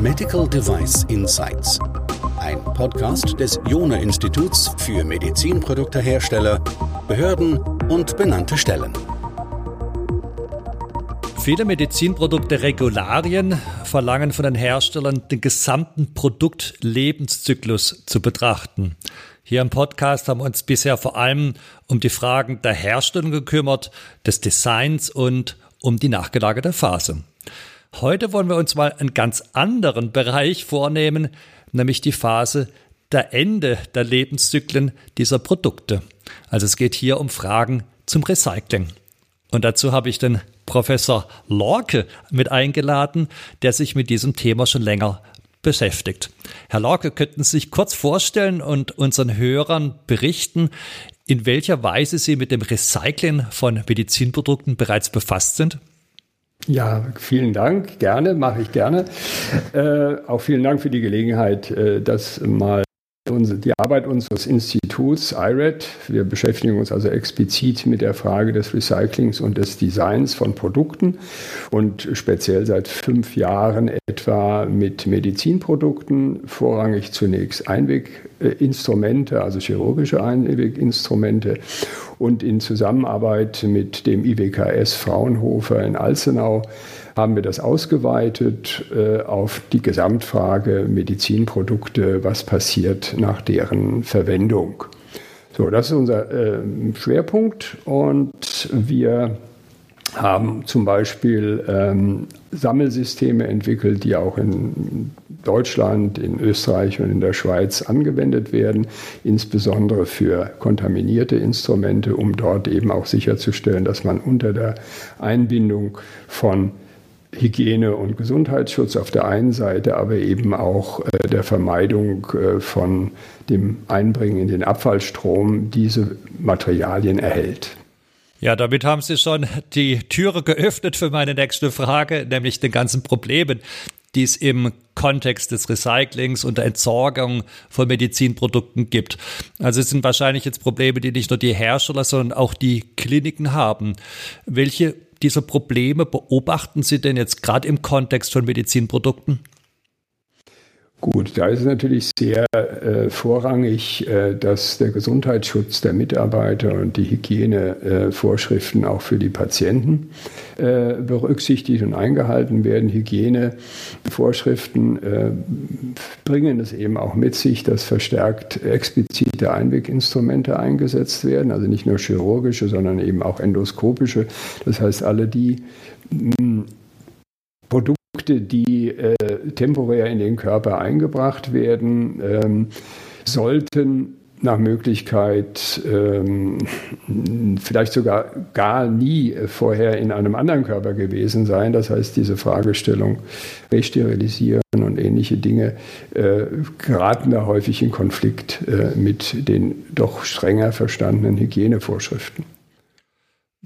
Medical Device Insights. Ein Podcast des Jona Instituts für Medizinproduktehersteller, Behörden und benannte Stellen. Viele Medizinprodukte Regularien verlangen von den Herstellern, den gesamten Produktlebenszyklus zu betrachten. Hier im Podcast haben wir uns bisher vor allem um die Fragen der Herstellung gekümmert, des Designs und um die nachgelagerte Phase. Heute wollen wir uns mal einen ganz anderen Bereich vornehmen, nämlich die Phase der Ende der Lebenszyklen dieser Produkte. Also es geht hier um Fragen zum Recycling. Und dazu habe ich den Professor Lorke mit eingeladen, der sich mit diesem Thema schon länger beschäftigt. Herr Lorke, könnten Sie sich kurz vorstellen und unseren Hörern berichten, in welcher Weise Sie mit dem Recycling von Medizinprodukten bereits befasst sind? Ja, vielen Dank, gerne, mache ich gerne. Äh, auch vielen Dank für die Gelegenheit, äh, das mal die Arbeit unseres Instituts IRED, wir beschäftigen uns also explizit mit der Frage des Recyclings und des Designs von Produkten und speziell seit fünf Jahren etwa mit Medizinprodukten, vorrangig zunächst Einweginstrumente, also chirurgische Einweginstrumente und in Zusammenarbeit mit dem IWKS Fraunhofer in Alzenau haben wir das ausgeweitet äh, auf die Gesamtfrage Medizinprodukte, was passiert nach deren Verwendung. So, das ist unser äh, Schwerpunkt und wir haben zum Beispiel ähm, Sammelsysteme entwickelt, die auch in Deutschland, in Österreich und in der Schweiz angewendet werden, insbesondere für kontaminierte Instrumente, um dort eben auch sicherzustellen, dass man unter der Einbindung von Hygiene und Gesundheitsschutz auf der einen Seite, aber eben auch äh, der Vermeidung äh, von dem Einbringen in den Abfallstrom diese Materialien erhält. Ja, damit haben Sie schon die Türe geöffnet für meine nächste Frage, nämlich den ganzen Problemen, die es im Kontext des Recyclings und der Entsorgung von Medizinprodukten gibt. Also es sind wahrscheinlich jetzt Probleme, die nicht nur die Hersteller, sondern auch die Kliniken haben. Welche dieser Probleme beobachten Sie denn jetzt gerade im Kontext von Medizinprodukten? Gut, da ist es natürlich sehr äh, vorrangig, äh, dass der Gesundheitsschutz der Mitarbeiter und die Hygienevorschriften äh, auch für die Patienten äh, berücksichtigt und eingehalten werden. Hygienevorschriften äh, bringen es eben auch mit sich, dass verstärkt explizite Einweginstrumente eingesetzt werden, also nicht nur chirurgische, sondern eben auch endoskopische. Das heißt, alle die mh, Produkte, Produkte, die äh, temporär in den Körper eingebracht werden, ähm, sollten nach Möglichkeit ähm, vielleicht sogar gar nie vorher in einem anderen Körper gewesen sein. Das heißt, diese Fragestellung resterilisieren und ähnliche Dinge äh, geraten da häufig in Konflikt äh, mit den doch strenger verstandenen Hygienevorschriften.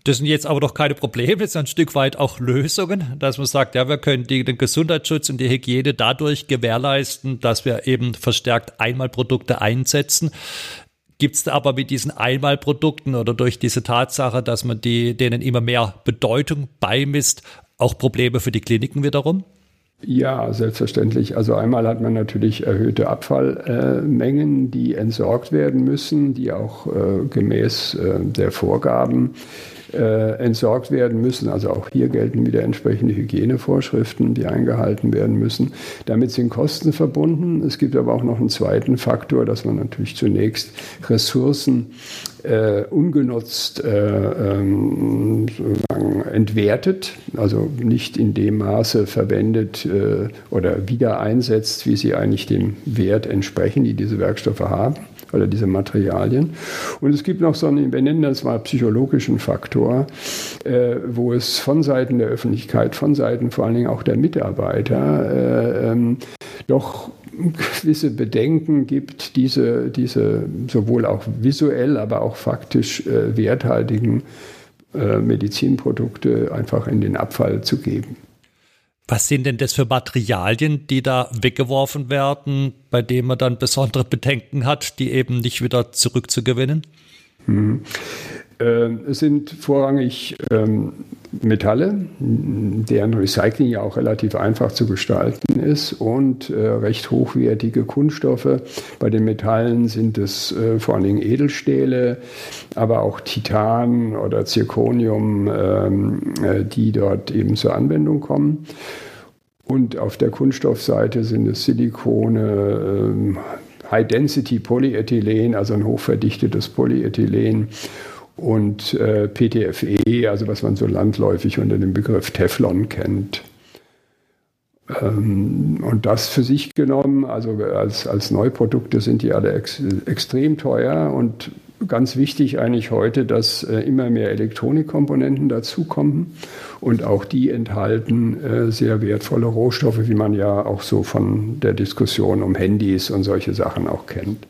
Das sind jetzt aber doch keine Probleme, das sind ein Stück weit auch Lösungen, dass man sagt, ja, wir können die, den Gesundheitsschutz und die Hygiene dadurch gewährleisten, dass wir eben verstärkt Einmalprodukte einsetzen. Gibt es aber mit diesen Einmalprodukten oder durch diese Tatsache, dass man die, denen immer mehr Bedeutung beimisst, auch Probleme für die Kliniken wiederum? Ja, selbstverständlich. Also einmal hat man natürlich erhöhte Abfallmengen, die entsorgt werden müssen, die auch äh, gemäß äh, der Vorgaben äh, entsorgt werden müssen. Also auch hier gelten wieder entsprechende Hygienevorschriften, die eingehalten werden müssen. Damit sind Kosten verbunden. Es gibt aber auch noch einen zweiten Faktor, dass man natürlich zunächst Ressourcen äh, ungenutzt äh, ähm, entwertet, also nicht in dem Maße verwendet äh, oder wieder einsetzt, wie sie eigentlich dem Wert entsprechen, die diese Werkstoffe haben oder diese Materialien. Und es gibt noch so einen, wir nennen das mal psychologischen Faktor, äh, wo es von Seiten der Öffentlichkeit, von Seiten vor allen Dingen auch der Mitarbeiter äh, ähm, doch gewisse Bedenken gibt, diese, diese sowohl auch visuell, aber auch faktisch äh, werthaltigen äh, Medizinprodukte einfach in den Abfall zu geben. Was sind denn das für Materialien, die da weggeworfen werden, bei denen man dann besondere Bedenken hat, die eben nicht wieder zurückzugewinnen? Hm. Äh, es sind vorrangig ähm, Metalle, deren Recycling ja auch relativ einfach zu gestalten ist und äh, recht hochwertige Kunststoffe. Bei den Metallen sind es äh, vor allen Dingen Edelstähle, aber auch Titan oder Zirconium, ähm, äh, die dort eben zur Anwendung kommen. Und auf der Kunststoffseite sind es Silikone, ähm, High-Density Polyethylen, also ein hochverdichtetes Polyethylen und äh, PTFE, also was man so landläufig unter dem Begriff Teflon kennt. Ähm, und das für sich genommen, also als, als Neuprodukte sind die alle ex, extrem teuer und ganz wichtig eigentlich heute, dass äh, immer mehr Elektronikkomponenten dazukommen und auch die enthalten äh, sehr wertvolle Rohstoffe, wie man ja auch so von der Diskussion um Handys und solche Sachen auch kennt.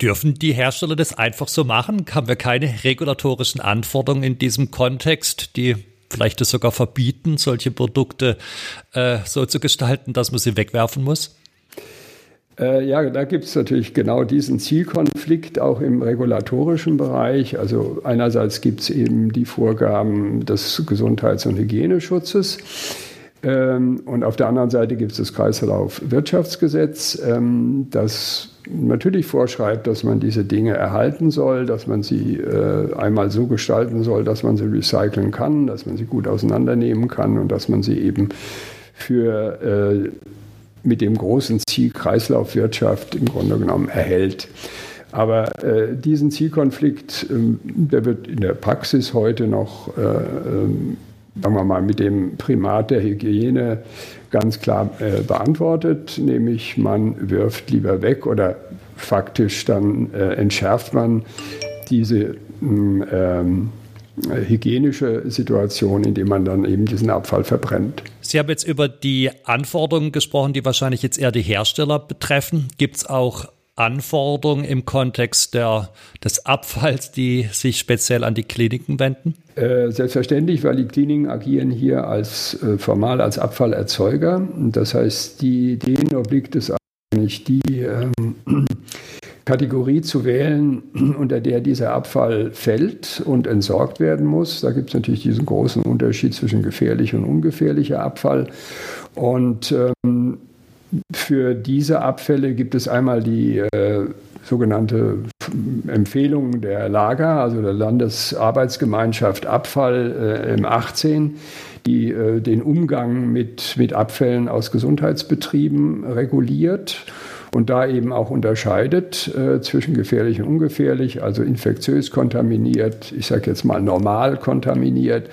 Dürfen die Hersteller das einfach so machen? Haben wir keine regulatorischen Anforderungen in diesem Kontext, die vielleicht das sogar verbieten, solche Produkte äh, so zu gestalten, dass man sie wegwerfen muss? Äh, ja, da gibt es natürlich genau diesen Zielkonflikt auch im regulatorischen Bereich. Also einerseits gibt es eben die Vorgaben des Gesundheits- und Hygieneschutzes. Ähm, und auf der anderen Seite gibt es das Kreislaufwirtschaftsgesetz, ähm, das natürlich vorschreibt, dass man diese Dinge erhalten soll, dass man sie äh, einmal so gestalten soll, dass man sie recyceln kann, dass man sie gut auseinandernehmen kann und dass man sie eben für äh, mit dem großen Ziel Kreislaufwirtschaft im Grunde genommen erhält. Aber äh, diesen Zielkonflikt, ähm, der wird in der Praxis heute noch, äh, ähm, sagen wir mal, mit dem Primat der Hygiene ganz klar äh, beantwortet, nämlich man wirft lieber weg oder faktisch dann äh, entschärft man diese ähm, hygienische Situation, indem man dann eben diesen Abfall verbrennt. Sie haben jetzt über die Anforderungen gesprochen, die wahrscheinlich jetzt eher die Hersteller betreffen. Gibt es auch Anforderungen im Kontext der, des Abfalls, die sich speziell an die Kliniken wenden? Äh, selbstverständlich, weil die Kliniken agieren hier als äh, formal als Abfallerzeuger. Das heißt, die, denen obliegt es eigentlich, die ähm, Kategorie zu wählen, unter der dieser Abfall fällt und entsorgt werden muss. Da gibt es natürlich diesen großen Unterschied zwischen gefährlich und ungefährlicher Abfall. Und ähm, für diese Abfälle gibt es einmal die äh, sogenannte Empfehlung der Lager, also der Landesarbeitsgemeinschaft Abfall äh, im 18, die äh, den Umgang mit, mit Abfällen aus Gesundheitsbetrieben reguliert und da eben auch unterscheidet äh, zwischen gefährlich und ungefährlich, also infektiös kontaminiert, ich sage jetzt mal normal kontaminiert.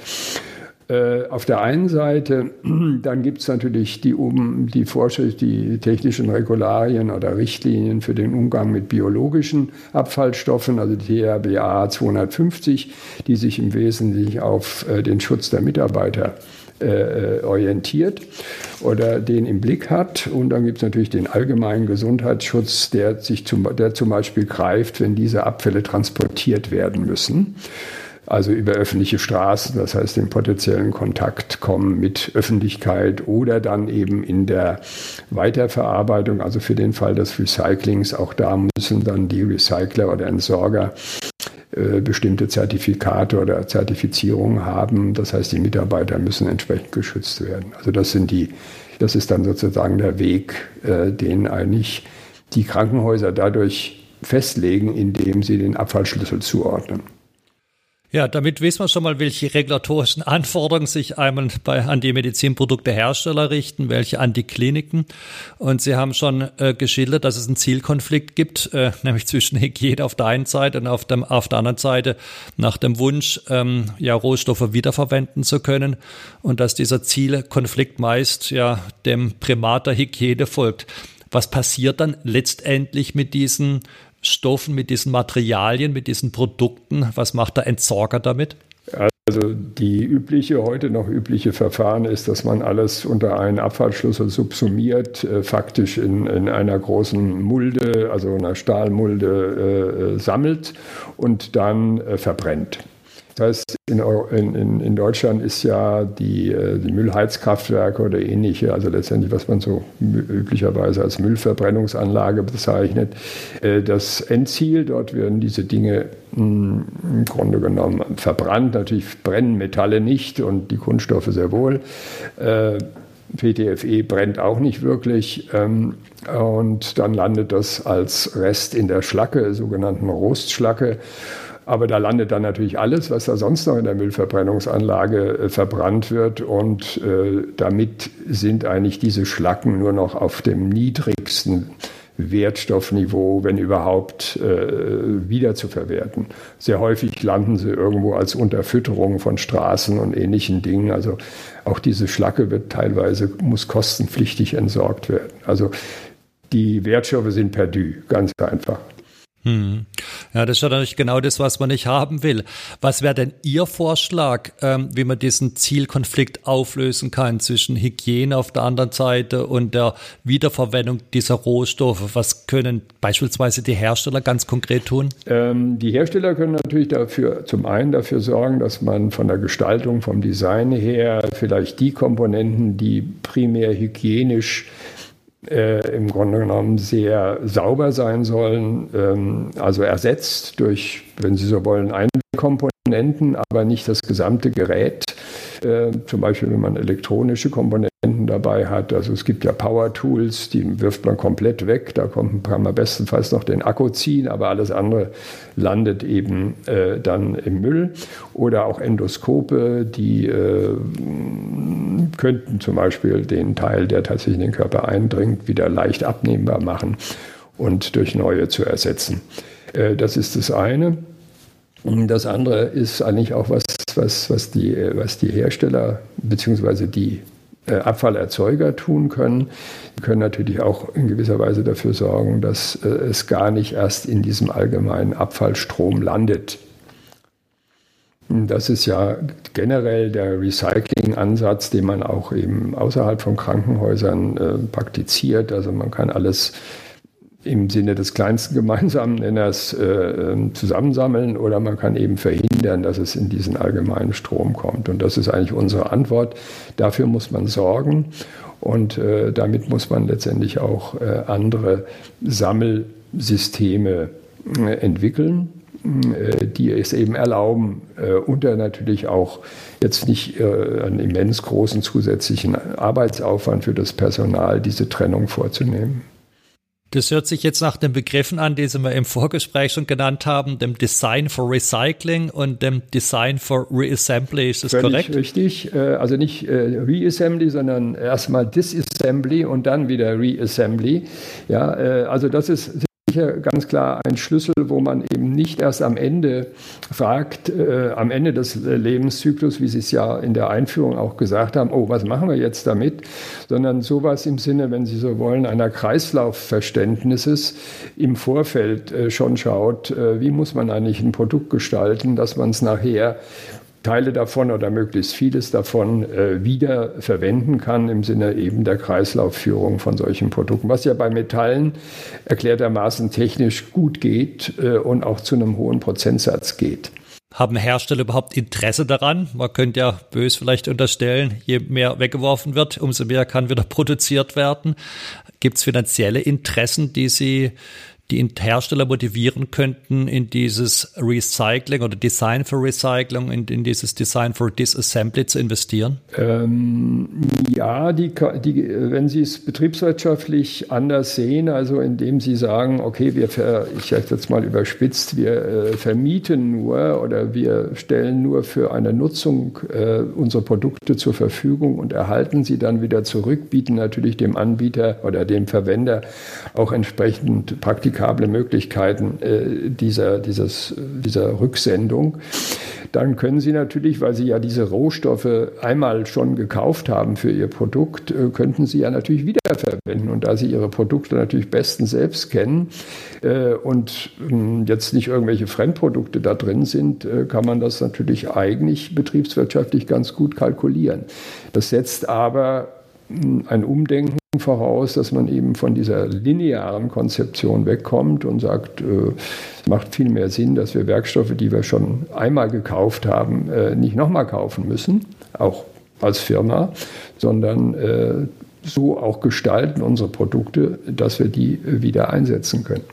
Äh, auf der einen Seite, dann gibt es natürlich die, die Vorschrift, die technischen Regularien oder Richtlinien für den Umgang mit biologischen Abfallstoffen, also die THBA 250, die sich im Wesentlichen auf äh, den Schutz der Mitarbeiter äh, orientiert oder den im Blick hat. Und dann gibt es natürlich den allgemeinen Gesundheitsschutz, der, sich zum, der zum Beispiel greift, wenn diese Abfälle transportiert werden müssen. Also über öffentliche Straßen, das heißt in potenziellen Kontakt kommen mit Öffentlichkeit oder dann eben in der Weiterverarbeitung, also für den Fall des Recyclings, auch da müssen dann die Recycler oder Entsorger äh, bestimmte Zertifikate oder Zertifizierungen haben. Das heißt, die Mitarbeiter müssen entsprechend geschützt werden. Also das sind die, das ist dann sozusagen der Weg, äh, den eigentlich die Krankenhäuser dadurch festlegen, indem sie den Abfallschlüssel zuordnen. Ja, damit wissen wir schon mal, welche regulatorischen Anforderungen sich einmal bei, an die Medizinproduktehersteller richten, welche an die Kliniken. Und Sie haben schon äh, geschildert, dass es einen Zielkonflikt gibt, äh, nämlich zwischen Hygiene auf der einen Seite und auf, dem, auf der anderen Seite nach dem Wunsch, ähm, ja, Rohstoffe wiederverwenden zu können und dass dieser Zielkonflikt meist ja dem Primat der Hygiene folgt. Was passiert dann letztendlich mit diesen Stoffen, mit diesen Materialien, mit diesen Produkten? Was macht der Entsorger damit? Also die übliche, heute noch übliche Verfahren ist, dass man alles unter einen Abfallschlüssel subsumiert, äh, faktisch in, in einer großen Mulde, also einer Stahlmulde äh, äh sammelt und dann äh, verbrennt. Das heißt, in, in, in Deutschland ist ja die, äh, die, Müllheizkraftwerke oder ähnliche, also letztendlich, was man so üblicherweise als Müllverbrennungsanlage bezeichnet, äh, das Endziel. Dort werden diese Dinge hm, im Grunde genommen verbrannt. Natürlich brennen Metalle nicht und die Kunststoffe sehr wohl. Äh, PTFE brennt auch nicht wirklich. Ähm, und dann landet das als Rest in der Schlacke, sogenannten Rostschlacke. Aber da landet dann natürlich alles, was da sonst noch in der Müllverbrennungsanlage äh, verbrannt wird. Und äh, damit sind eigentlich diese Schlacken nur noch auf dem niedrigsten Wertstoffniveau, wenn überhaupt, äh, wiederzuverwerten. Sehr häufig landen sie irgendwo als Unterfütterung von Straßen und ähnlichen Dingen. Also auch diese Schlacke wird teilweise, muss kostenpflichtig entsorgt werden. Also die Wertstoffe sind perdu, ganz einfach. Hm. Ja, das ist ja natürlich genau das, was man nicht haben will. Was wäre denn Ihr Vorschlag, ähm, wie man diesen Zielkonflikt auflösen kann zwischen Hygiene auf der anderen Seite und der Wiederverwendung dieser Rohstoffe? Was können beispielsweise die Hersteller ganz konkret tun? Ähm, die Hersteller können natürlich dafür, zum einen dafür sorgen, dass man von der Gestaltung, vom Design her vielleicht die Komponenten, die primär hygienisch äh, im Grunde genommen sehr sauber sein sollen, ähm, also ersetzt durch, wenn Sie so wollen, eine Komponenten, aber nicht das gesamte Gerät. Äh, zum Beispiel, wenn man elektronische Komponenten dabei hat. Also es gibt ja Power Tools, die wirft man komplett weg. Da kommt, kann man bestenfalls noch den Akku ziehen, aber alles andere landet eben äh, dann im Müll. Oder auch Endoskope, die äh, könnten zum Beispiel den Teil, der tatsächlich in den Körper eindringt, wieder leicht abnehmbar machen und durch neue zu ersetzen. Äh, das ist das eine. Das andere ist eigentlich auch was, was, was, die, was die Hersteller bzw. die äh, Abfallerzeuger tun können. Die können natürlich auch in gewisser Weise dafür sorgen, dass äh, es gar nicht erst in diesem allgemeinen Abfallstrom landet. Das ist ja generell der Recycling-Ansatz, den man auch eben außerhalb von Krankenhäusern äh, praktiziert. Also man kann alles im Sinne des kleinsten gemeinsamen Nenners äh, ähm, zusammensammeln oder man kann eben verhindern, dass es in diesen allgemeinen Strom kommt. Und das ist eigentlich unsere Antwort. Dafür muss man sorgen und äh, damit muss man letztendlich auch äh, andere Sammelsysteme äh, entwickeln äh, die es eben erlauben, äh, unter natürlich auch jetzt nicht einen immens großen zusätzlichen Arbeitsaufwand für das Personal, diese Trennung vorzunehmen. Das hört sich jetzt nach den Begriffen an, die Sie wir im Vorgespräch schon genannt haben, dem Design for Recycling und dem Design for Reassembly. Ist das Völlig korrekt? Richtig. Äh, also nicht äh, Reassembly, sondern erstmal Disassembly und dann wieder Reassembly. Ja, äh, also das ist sicher ganz klar ein Schlüssel, wo man eben nicht erst am Ende fragt, äh, am Ende des Lebenszyklus, wie Sie es ja in der Einführung auch gesagt haben, oh, was machen wir jetzt damit, sondern sowas im Sinne, wenn Sie so wollen, einer Kreislaufverständnisses im Vorfeld äh, schon schaut, äh, wie muss man eigentlich ein Produkt gestalten, dass man es nachher Teile davon oder möglichst vieles davon äh, wieder verwenden kann im Sinne eben der Kreislaufführung von solchen Produkten, was ja bei Metallen erklärtermaßen technisch gut geht äh, und auch zu einem hohen Prozentsatz geht. Haben Hersteller überhaupt Interesse daran? Man könnte ja bös vielleicht unterstellen, je mehr weggeworfen wird, umso mehr kann wieder produziert werden. Gibt es finanzielle Interessen, die Sie die Hersteller motivieren könnten, in dieses Recycling oder Design for Recycling, in, in dieses Design for Disassembly zu investieren? Ähm, ja, die, die, wenn Sie es betriebswirtschaftlich anders sehen, also indem Sie sagen, okay, wir, ver, ich sage jetzt mal überspitzt, wir äh, vermieten nur oder wir stellen nur für eine Nutzung äh, unsere Produkte zur Verfügung und erhalten sie dann wieder zurück, bieten natürlich dem Anbieter oder dem Verwender auch entsprechend Praktiken praktikable Möglichkeiten äh, dieser, dieses, dieser Rücksendung, dann können Sie natürlich, weil Sie ja diese Rohstoffe einmal schon gekauft haben für Ihr Produkt, äh, könnten Sie ja natürlich wiederverwenden. Und da Sie Ihre Produkte natürlich bestens selbst kennen äh, und äh, jetzt nicht irgendwelche Fremdprodukte da drin sind, äh, kann man das natürlich eigentlich betriebswirtschaftlich ganz gut kalkulieren. Das setzt aber ein Umdenken voraus, dass man eben von dieser linearen Konzeption wegkommt und sagt, äh, es macht viel mehr Sinn, dass wir Werkstoffe, die wir schon einmal gekauft haben, äh, nicht nochmal kaufen müssen, auch als Firma, sondern äh, so auch gestalten unsere Produkte, dass wir die wieder einsetzen können.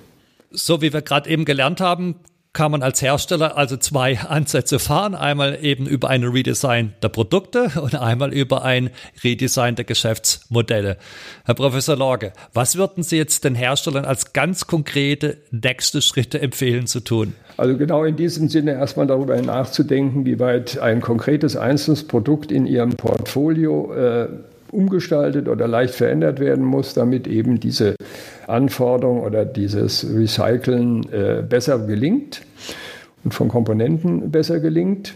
So wie wir gerade eben gelernt haben, kann man als Hersteller also zwei Ansätze fahren. Einmal eben über ein Redesign der Produkte und einmal über ein Redesign der Geschäftsmodelle. Herr Professor Lorge, was würden Sie jetzt den Herstellern als ganz konkrete nächste Schritte empfehlen zu tun? Also genau in diesem Sinne erstmal darüber nachzudenken, wie weit ein konkretes einzelnes Produkt in Ihrem Portfolio äh, umgestaltet oder leicht verändert werden muss, damit eben diese Anforderung oder dieses Recyceln äh, besser gelingt und von Komponenten besser gelingt.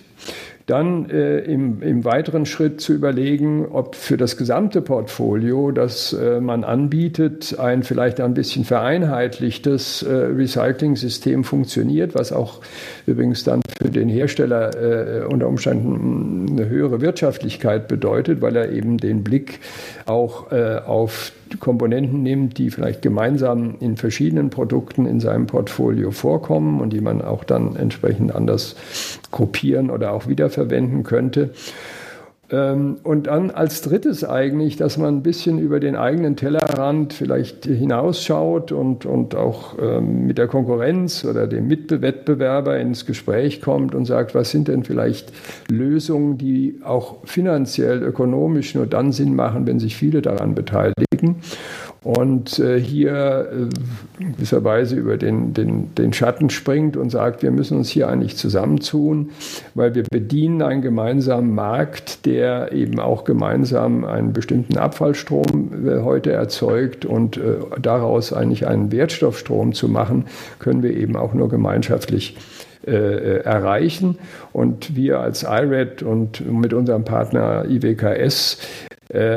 Dann äh, im, im, weiteren Schritt zu überlegen, ob für das gesamte Portfolio, das äh, man anbietet, ein vielleicht ein bisschen vereinheitlichtes äh, Recycling-System funktioniert, was auch übrigens dann für den Hersteller äh, unter Umständen eine höhere Wirtschaftlichkeit bedeutet, weil er eben den Blick auch äh, auf Komponenten nimmt, die vielleicht gemeinsam in verschiedenen Produkten in seinem Portfolio vorkommen und die man auch dann entsprechend anders gruppieren oder auch wiederverwenden könnte. Ähm, und dann als drittes eigentlich, dass man ein bisschen über den eigenen Tellerrand vielleicht hinausschaut und, und auch ähm, mit der Konkurrenz oder dem Mitwettbewerber ins Gespräch kommt und sagt, was sind denn vielleicht Lösungen, die auch finanziell, ökonomisch nur dann Sinn machen, wenn sich viele daran beteiligen und äh, hier äh, gewisserweise über den, den, den Schatten springt und sagt, wir müssen uns hier eigentlich zusammentun, weil wir bedienen einen gemeinsamen Markt, der eben auch gemeinsam einen bestimmten Abfallstrom äh, heute erzeugt und äh, daraus eigentlich einen Wertstoffstrom zu machen, können wir eben auch nur gemeinschaftlich äh, äh erreichen. Und wir als IRED und mit unserem Partner IWKS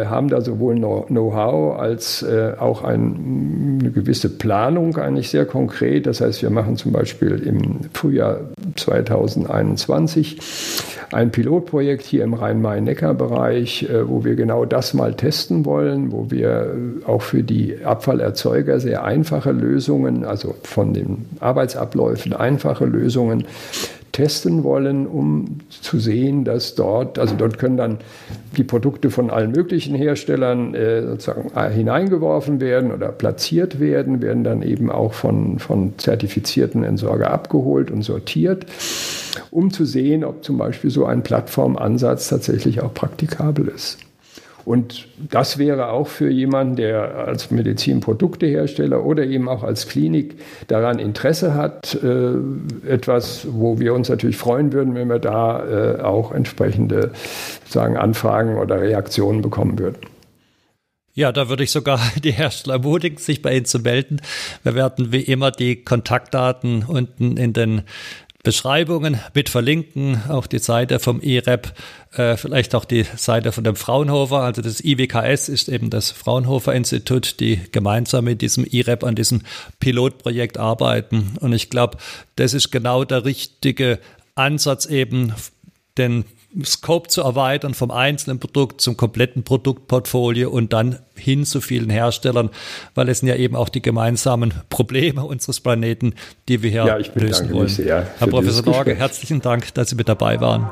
haben da sowohl Know-how als äh, auch ein, eine gewisse Planung eigentlich sehr konkret. Das heißt, wir machen zum Beispiel im Frühjahr 2021 ein Pilotprojekt hier im Rhein-Main-Neckar-Bereich, äh, wo wir genau das mal testen wollen, wo wir auch für die Abfallerzeuger sehr einfache Lösungen, also von den Arbeitsabläufen einfache Lösungen testen wollen, um zu sehen, dass dort, also dort können dann die Produkte von allen möglichen Herstellern äh, sozusagen äh, hineingeworfen werden oder platziert werden, werden dann eben auch von, von zertifizierten Entsorger abgeholt und sortiert, um zu sehen, ob zum Beispiel so ein Plattformansatz tatsächlich auch praktikabel ist. Und das wäre auch für jemanden, der als Medizinproduktehersteller oder eben auch als Klinik daran Interesse hat, äh, etwas, wo wir uns natürlich freuen würden, wenn wir da äh, auch entsprechende sagen, Anfragen oder Reaktionen bekommen würden. Ja, da würde ich sogar die Hersteller ermutigen, sich bei Ihnen zu melden. Wir werden wie immer die Kontaktdaten unten in den Beschreibungen mit verlinken, auch die Seite vom IREP, äh, vielleicht auch die Seite von dem Fraunhofer, also das IWKS ist eben das Fraunhofer Institut, die gemeinsam mit diesem IREP an diesem Pilotprojekt arbeiten. Und ich glaube, das ist genau der richtige Ansatz eben, den Scope zu erweitern vom einzelnen Produkt zum kompletten Produktportfolio und dann hin zu vielen Herstellern, weil es sind ja eben auch die gemeinsamen Probleme unseres Planeten, die wir hier ja, ich lösen wollen. Sehr Herr Professor Norge, herzlichen Dank, dass Sie mit dabei waren.